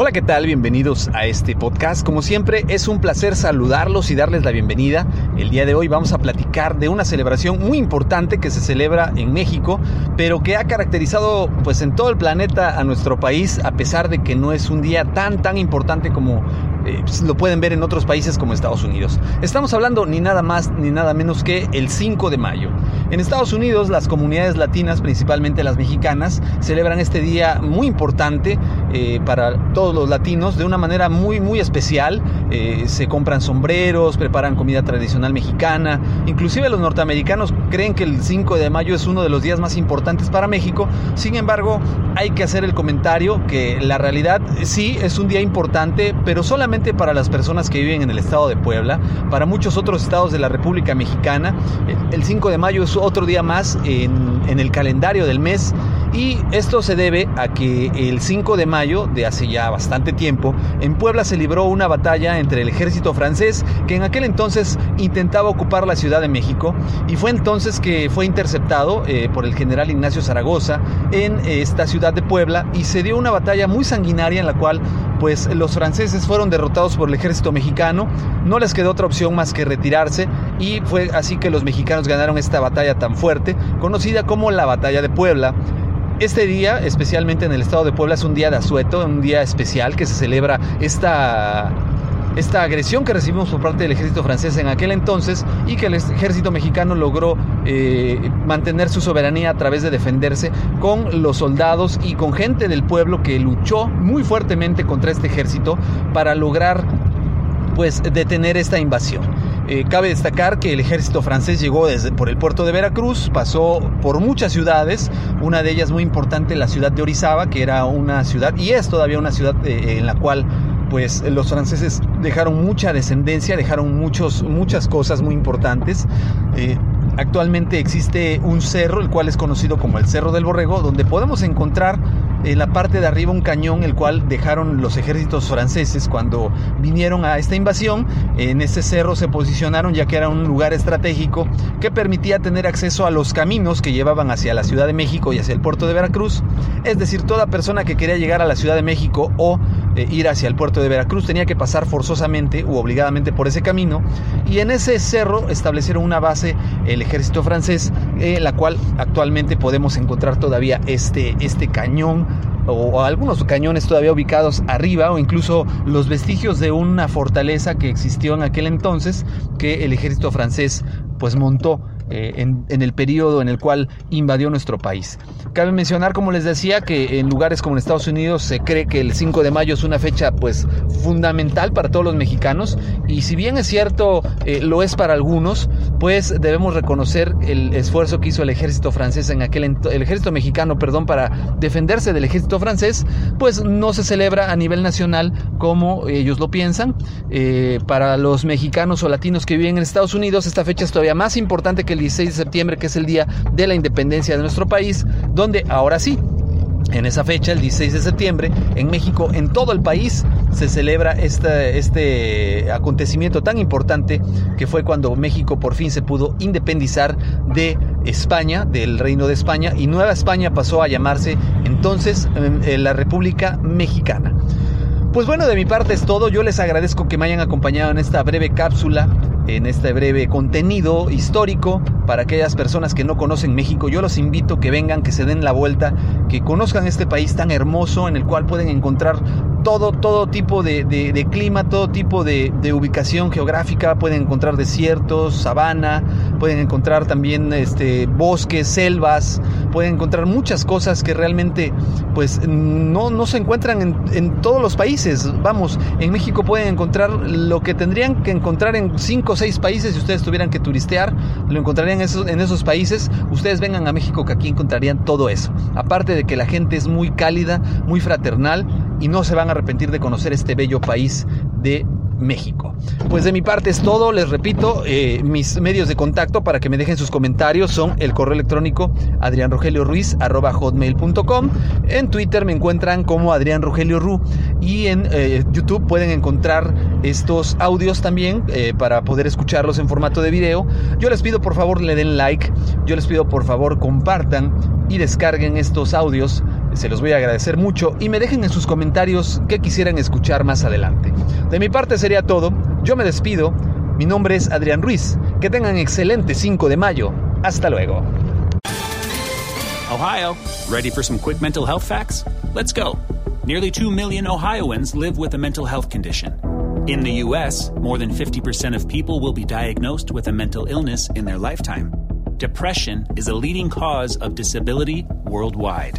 Hola, ¿qué tal? Bienvenidos a este podcast. Como siempre, es un placer saludarlos y darles la bienvenida. El día de hoy vamos a platicar de una celebración muy importante que se celebra en México, pero que ha caracterizado pues en todo el planeta a nuestro país, a pesar de que no es un día tan tan importante como eh, pues, lo pueden ver en otros países como Estados Unidos. Estamos hablando ni nada más ni nada menos que el 5 de mayo. En Estados Unidos las comunidades latinas, principalmente las mexicanas, celebran este día muy importante eh, para todos los latinos de una manera muy muy especial. Eh, se compran sombreros, preparan comida tradicional mexicana. Inclusive los norteamericanos creen que el 5 de mayo es uno de los días más importantes para México. Sin embargo, hay que hacer el comentario que la realidad sí es un día importante, pero solamente para las personas que viven en el estado de Puebla, para muchos otros estados de la República Mexicana. El 5 de mayo es otro día más en, el calendario del mes y esto se debe a que el 5 de mayo de hace ya bastante tiempo, en Puebla se libró una batalla entre el ejército francés que en aquel entonces intentaba ocupar la Ciudad de México y fue entonces que fue interceptado eh, por el general Ignacio Zaragoza en esta ciudad de Puebla y se dio una batalla muy sanguinaria en la cual pues los franceses fueron derrotados por el ejército mexicano, no les quedó otra opción más que retirarse y fue así que los mexicanos ganaron esta batalla tan fuerte, conocida como la batalla de Puebla. Este día, especialmente en el estado de Puebla, es un día de asueto, un día especial que se celebra esta esta agresión que recibimos por parte del ejército francés en aquel entonces y que el ejército mexicano logró eh, mantener su soberanía a través de defenderse con los soldados y con gente del pueblo que luchó muy fuertemente contra este ejército para lograr pues detener esta invasión. Eh, cabe destacar que el ejército francés llegó desde por el puerto de Veracruz, pasó por muchas ciudades, una de ellas muy importante, la ciudad de Orizaba, que era una ciudad y es todavía una ciudad eh, en la cual pues los franceses dejaron mucha descendencia, dejaron muchos, muchas cosas muy importantes. Eh, actualmente existe un cerro, el cual es conocido como el Cerro del Borrego, donde podemos encontrar en la parte de arriba un cañón el cual dejaron los ejércitos franceses cuando vinieron a esta invasión. En ese cerro se posicionaron ya que era un lugar estratégico que permitía tener acceso a los caminos que llevaban hacia la Ciudad de México y hacia el puerto de Veracruz. Es decir, toda persona que quería llegar a la Ciudad de México o eh, ir hacia el puerto de Veracruz tenía que pasar forzosamente u obligadamente por ese camino y en ese cerro establecieron una base el ejército francés, en la cual actualmente podemos encontrar todavía este, este cañón o, algunos cañones todavía ubicados arriba o incluso los vestigios de una fortaleza que existió en aquel entonces que el ejército francés pues montó eh, en, el periodo en el cual invadió nuestro país. Cabe mencionar, como les decía, que en lugares como en Estados Unidos se cree que el 5 de mayo es una fecha pues fundamental para todos los mexicanos y si bien es cierto eh, lo es para algunos, pues debemos reconocer el esfuerzo que hizo el ejército francés en aquel el ejército mexicano, perdón, para defenderse del ejército francés, pues no se celebra a nivel nacional como ellos lo piensan. Eh, para los mexicanos o latinos que viven en Estados Unidos, esta fecha es todavía más importante que el 16 de septiembre, que es el día de la independencia de nuestro país, donde ahora sí, en esa fecha, el 16 de septiembre, en México, en todo el país, se celebra este, este acontecimiento tan importante que fue cuando México por fin se pudo independizar de España, del Reino de España, y Nueva España pasó a llamarse entonces la República Mexicana. Pues bueno, de mi parte es todo. Yo les agradezco que me hayan acompañado en esta breve cápsula en este breve contenido histórico para aquellas personas que no conocen México. Yo los invito que vengan, que se den la vuelta, que conozcan este país tan hermoso en el cual pueden encontrar todo, todo tipo de, clima, todo tipo de, ubicación geográfica. Pueden encontrar desiertos, sabana, pueden encontrar también este, bosques, selvas, pueden encontrar muchas cosas que realmente pues no, no se encuentran en, todos los países. Vamos, en México pueden encontrar lo que tendrían que encontrar en cinco seis países, si ustedes tuvieran que turistear, lo encontrarían en esos, en esos países. Ustedes vengan a México que aquí encontrarían todo eso. Aparte de que la gente es muy cálida, muy fraternal y no se van a arrepentir de conocer este bello país de México. Pues de mi parte es todo, les repito, eh, mis medios de contacto para que me dejen sus comentarios son el correo electrónico adrianrogelioruiz.com, en Twitter me encuentran como Adrián Rogelio Ru y en eh, YouTube pueden encontrar estos audios también eh, para poder escucharlos en formato de video. Yo les pido por favor le den like, yo les pido por favor compartan y descarguen estos audios se los voy a agradecer mucho y me dejen en sus comentarios qué quisieran escuchar más adelante. De mi parte sería todo. Yo me despido. Mi nombre es Adrián Ruiz. Que tengan excelente 5 de mayo. Hasta luego. Ohio, ready for some quick mental health facts? Let's go. Nearly 2 million Ohioans live with a mental health condition. In the US, more than 50% of people will be diagnosed with a mental illness in their lifetime. Depression is a leading cause of disability worldwide.